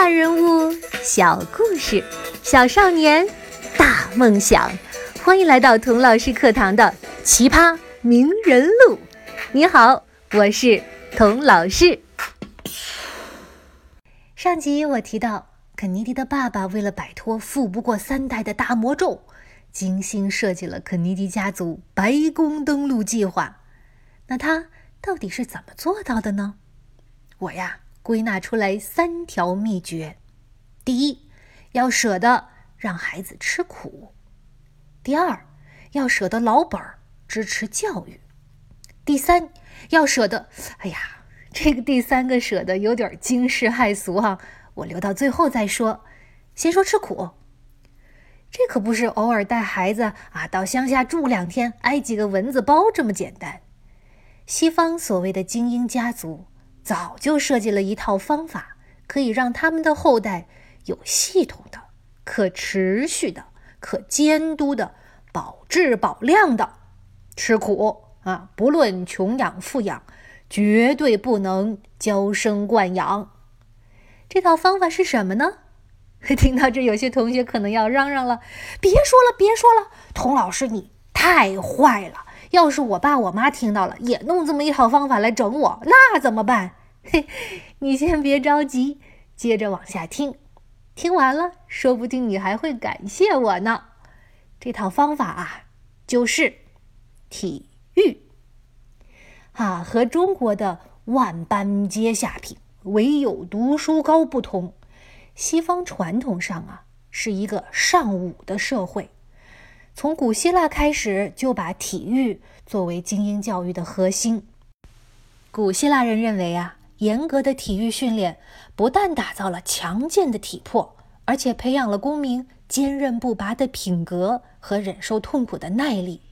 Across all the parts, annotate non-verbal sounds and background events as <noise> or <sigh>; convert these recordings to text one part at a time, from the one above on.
大人物，小故事，小少年，大梦想。欢迎来到童老师课堂的《奇葩名人录》。你好，我是童老师。上集我提到，肯尼迪的爸爸为了摆脱富不过三代的大魔咒，精心设计了肯尼迪家族白宫登陆计划。那他到底是怎么做到的呢？我呀。归纳出来三条秘诀：第一，要舍得让孩子吃苦；第二，要舍得老本儿支持教育；第三，要舍得……哎呀，这个第三个舍得有点惊世骇俗哈，我留到最后再说。先说吃苦，这可不是偶尔带孩子啊到乡下住两天，挨几个蚊子包这么简单。西方所谓的精英家族。早就设计了一套方法，可以让他们的后代有系统的、可持续的、可监督的、保质保量的吃苦啊！不论穷养富养，绝对不能娇生惯养。这套方法是什么呢？<laughs> 听到这，有些同学可能要嚷嚷了：“别说了，别说了，童老师你太坏了！”要是我爸我妈听到了，也弄这么一套方法来整我，那怎么办？<laughs> 嘿，你先别着急，接着往下听。听完了，说不定你还会感谢我呢。这套方法啊，就是体育。啊，和中国的万般皆下品，唯有读书高不同。西方传统上啊，是一个尚武的社会。从古希腊开始，就把体育作为精英教育的核心。古希腊人认为啊，严格的体育训练不但打造了强健的体魄，而且培养了公民坚韧不拔的品格和忍受痛苦的耐力。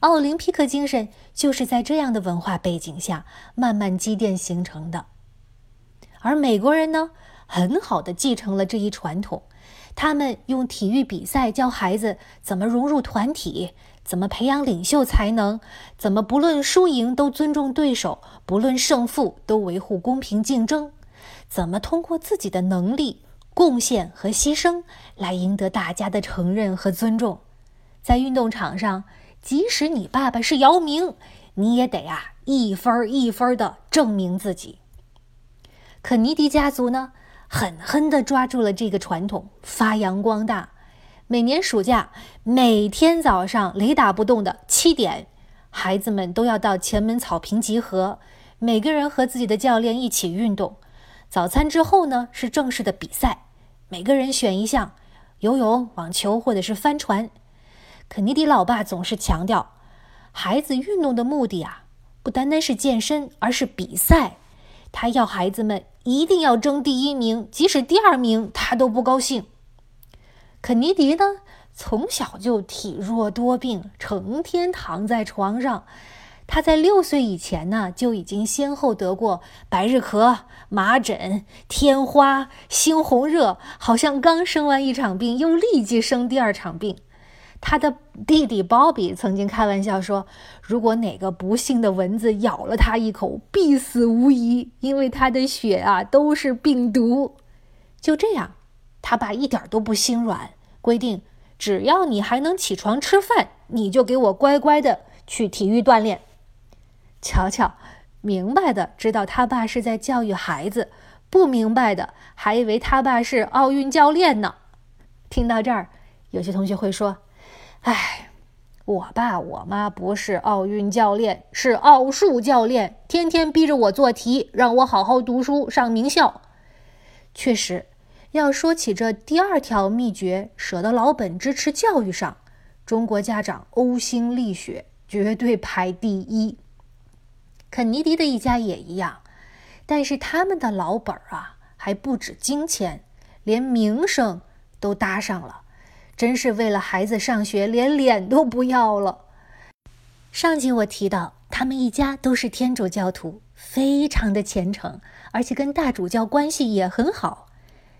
奥林匹克精神就是在这样的文化背景下慢慢积淀形成的。而美国人呢，很好的继承了这一传统。他们用体育比赛教孩子怎么融入团体，怎么培养领袖才能，怎么不论输赢都尊重对手，不论胜负都维护公平竞争，怎么通过自己的能力、贡献和牺牲来赢得大家的承认和尊重。在运动场上，即使你爸爸是姚明，你也得啊一分一分的证明自己。肯尼迪家族呢？狠狠地抓住了这个传统，发扬光大。每年暑假，每天早上雷打不动的七点，孩子们都要到前门草坪集合，每个人和自己的教练一起运动。早餐之后呢，是正式的比赛，每个人选一项：游泳、网球或者是帆船。肯尼迪老爸总是强调，孩子运动的目的啊，不单单是健身，而是比赛。他要孩子们一定要争第一名，即使第二名他都不高兴。肯尼迪呢，从小就体弱多病，成天躺在床上。他在六岁以前呢，就已经先后得过白日咳、麻疹、天花、猩红热，好像刚生完一场病，又立即生第二场病。他的弟弟鲍比曾经开玩笑说：“如果哪个不幸的蚊子咬了他一口，必死无疑，因为他的血啊都是病毒。”就这样，他爸一点都不心软，规定只要你还能起床吃饭，你就给我乖乖的去体育锻炼。瞧瞧，明白的知道他爸是在教育孩子，不明白的还以为他爸是奥运教练呢。听到这儿，有些同学会说。哎，我爸我妈不是奥运教练，是奥数教练，天天逼着我做题，让我好好读书，上名校。确实，要说起这第二条秘诀，舍得老本支持教育上，中国家长呕心沥血，绝对排第一。肯尼迪的一家也一样，但是他们的老本啊，还不止金钱，连名声都搭上了。真是为了孩子上学，连脸都不要了。上集我提到，他们一家都是天主教徒，非常的虔诚，而且跟大主教关系也很好。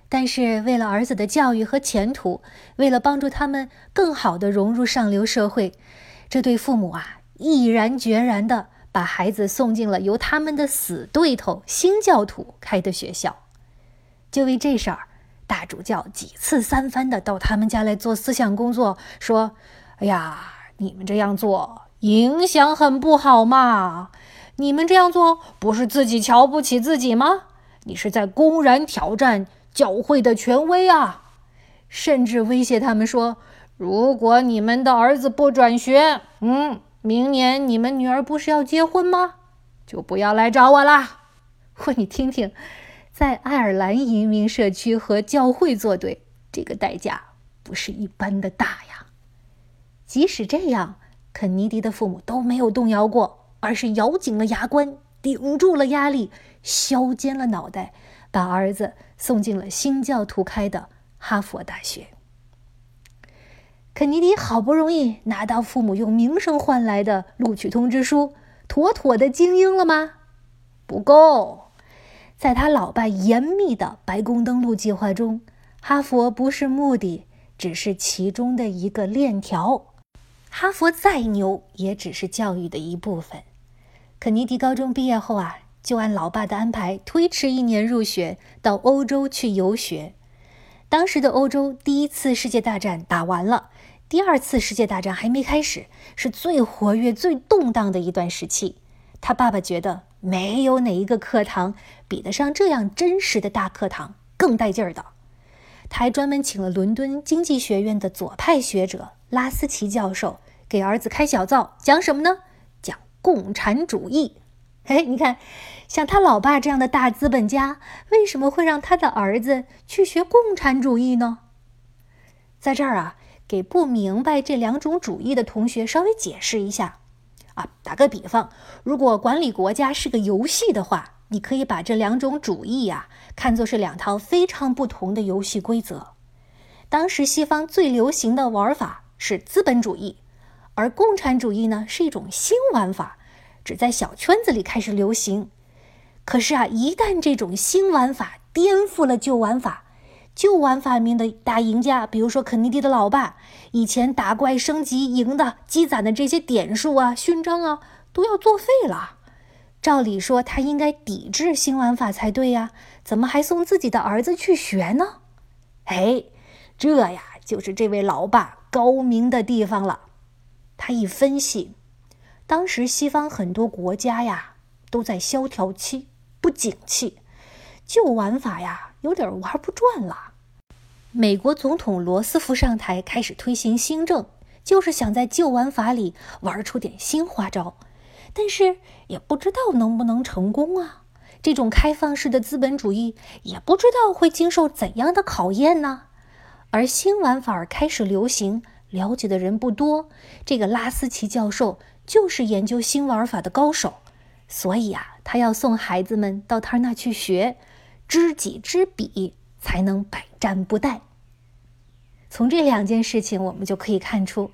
但是为了儿子的教育和前途，为了帮助他们更好的融入上流社会，这对父母啊，毅然决然的把孩子送进了由他们的死对头新教徒开的学校。就为这事儿，大主教几次三番的到他们家来做思想工作，说：“哎呀，你们这样做影响很不好嘛！你们这样做不是自己瞧不起自己吗？你是在公然挑战教会的权威啊！”甚至威胁他们说：“如果你们的儿子不转学，嗯，明年你们女儿不是要结婚吗？就不要来找我啦！” <laughs> 嚯，你听听。在爱尔兰移民社区和教会作对，这个代价不是一般的大呀。即使这样，肯尼迪的父母都没有动摇过，而是咬紧了牙关，顶住了压力，削尖了脑袋，把儿子送进了新教徒开的哈佛大学。肯尼迪好不容易拿到父母用名声换来的录取通知书，妥妥的精英了吗？不够。在他老爸严密的白宫登陆计划中，哈佛不是目的，只是其中的一个链条。哈佛再牛，也只是教育的一部分。肯尼迪高中毕业后啊，就按老爸的安排推迟一年入学，到欧洲去游学。当时的欧洲，第一次世界大战打完了，第二次世界大战还没开始，是最活跃、最动荡的一段时期。他爸爸觉得。没有哪一个课堂比得上这样真实的大课堂，更带劲儿的。他还专门请了伦敦经济学院的左派学者拉斯奇教授给儿子开小灶，讲什么呢？讲共产主义。哎，你看，像他老爸这样的大资本家，为什么会让他的儿子去学共产主义呢？在这儿啊，给不明白这两种主义的同学稍微解释一下。啊，打个比方，如果管理国家是个游戏的话，你可以把这两种主义呀看作是两套非常不同的游戏规则。当时西方最流行的玩法是资本主义，而共产主义呢是一种新玩法，只在小圈子里开始流行。可是啊，一旦这种新玩法颠覆了旧玩法，旧玩法里面的大赢家，比如说肯尼迪的老爸，以前打怪升级赢的、积攒的这些点数啊、勋章啊，都要作废了。照理说，他应该抵制新玩法才对呀，怎么还送自己的儿子去学呢？哎，这呀，就是这位老爸高明的地方了。他一分析，当时西方很多国家呀，都在萧条期、不景气，旧玩法呀。有点玩不转了。美国总统罗斯福上台开始推行新政，就是想在旧玩法里玩出点新花招，但是也不知道能不能成功啊。这种开放式的资本主义也不知道会经受怎样的考验呢。而新玩法开始流行，了解的人不多。这个拉斯奇教授就是研究新玩法的高手，所以啊，他要送孩子们到他那去学。知己知彼，才能百战不殆。从这两件事情，我们就可以看出，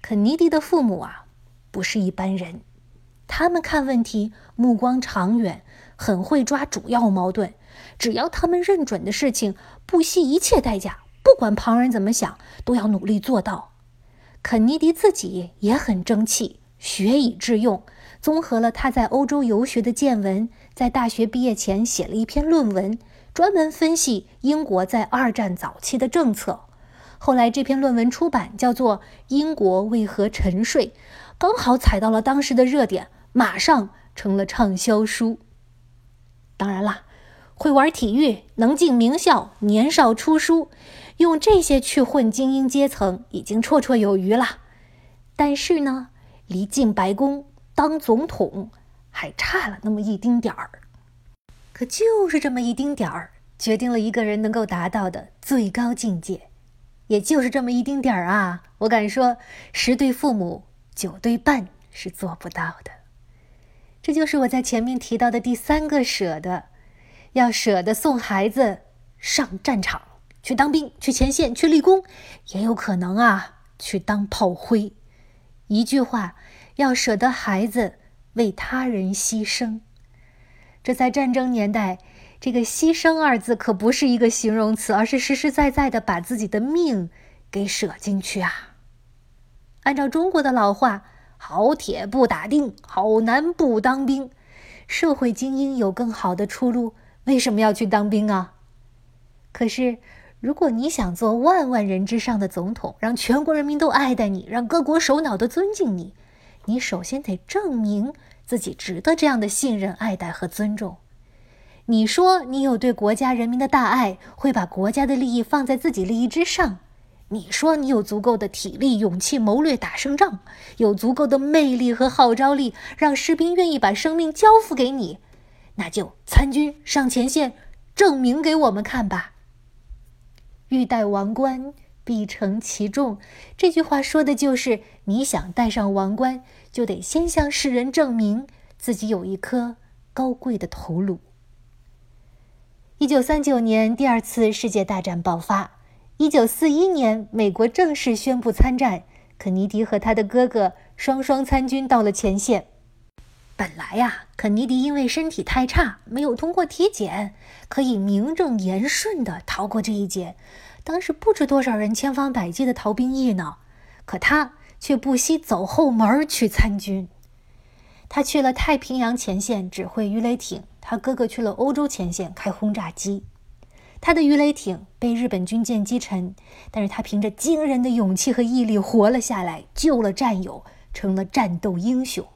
肯尼迪的父母啊，不是一般人。他们看问题目光长远，很会抓主要矛盾。只要他们认准的事情，不惜一切代价，不管旁人怎么想，都要努力做到。肯尼迪自己也很争气，学以致用。综合了他在欧洲游学的见闻，在大学毕业前写了一篇论文，专门分析英国在二战早期的政策。后来这篇论文出版，叫做《英国为何沉睡》，刚好踩到了当时的热点，马上成了畅销书。当然啦，会玩体育，能进名校，年少出书，用这些去混精英阶层已经绰绰有余了。但是呢，离进白宫。当总统还差了那么一丁点儿，可就是这么一丁点儿，决定了一个人能够达到的最高境界。也就是这么一丁点儿啊，我敢说，十对父母九对半是做不到的。这就是我在前面提到的第三个舍得，要舍得送孩子上战场去当兵、去前线、去立功，也有可能啊去当炮灰。一句话。要舍得孩子为他人牺牲，这在战争年代，这个“牺牲”二字可不是一个形容词，而是实实在在的把自己的命给舍进去啊。按照中国的老话，“好铁不打钉，好男不当兵”，社会精英有更好的出路，为什么要去当兵啊？可是，如果你想做万万人之上的总统，让全国人民都爱戴你，让各国首脑都尊敬你，你首先得证明自己值得这样的信任、爱戴和尊重。你说你有对国家人民的大爱，会把国家的利益放在自己利益之上。你说你有足够的体力、勇气、谋略打胜仗，有足够的魅力和号召力，让士兵愿意把生命交付给你，那就参军上前线，证明给我们看吧。欲戴王冠，必承其重。这句话说的就是，你想戴上王冠，就得先向世人证明自己有一颗高贵的头颅。一九三九年，第二次世界大战爆发。一九四一年，美国正式宣布参战，肯尼迪和他的哥哥双双参军到了前线。本来呀，肯尼迪因为身体太差，没有通过体检，可以名正言顺地逃过这一劫。当时不知多少人千方百计的逃兵役呢，可他却不惜走后门去参军。他去了太平洋前线指挥鱼雷艇，他哥哥去了欧洲前线开轰炸机。他的鱼雷艇被日本军舰击沉，但是他凭着惊人的勇气和毅力活了下来，救了战友，成了战斗英雄。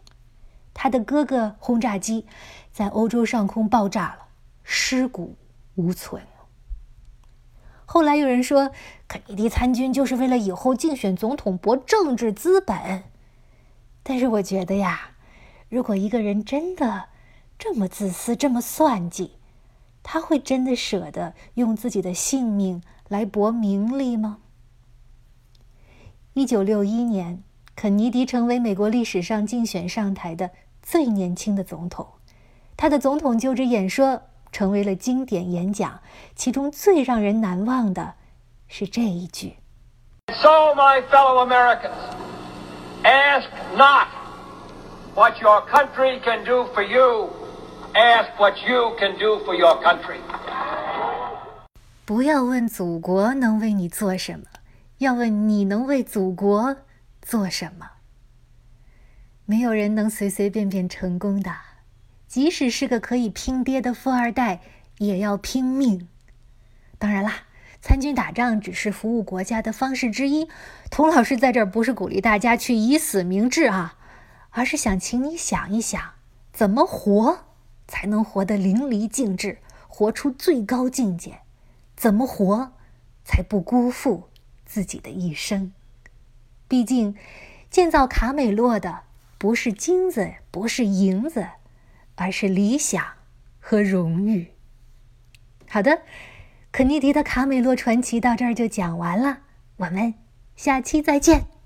他的哥哥轰炸机在欧洲上空爆炸了，尸骨无存。后来有人说，肯尼迪参军就是为了以后竞选总统博政治资本，但是我觉得呀，如果一个人真的这么自私，这么算计，他会真的舍得用自己的性命来博名利吗？一九六一年，肯尼迪成为美国历史上竞选上台的最年轻的总统。他的总统就职演说成为了经典演讲，其中最让人难忘的是这一句：“So, my fellow Americans, ask not what your country can do for you.” Ask what you can do for your country。不要问祖国能为你做什么，要问你能为祖国做什么。没有人能随随便便成功的，即使是个可以拼爹的富二代，也要拼命。当然啦，参军打仗只是服务国家的方式之一。童老师在这儿不是鼓励大家去以死明志啊，而是想请你想一想，怎么活。才能活得淋漓尽致，活出最高境界。怎么活，才不辜负自己的一生？毕竟，建造卡美洛的不是金子，不是银子，而是理想和荣誉。好的，肯尼迪的卡美洛传奇到这儿就讲完了，我们下期再见。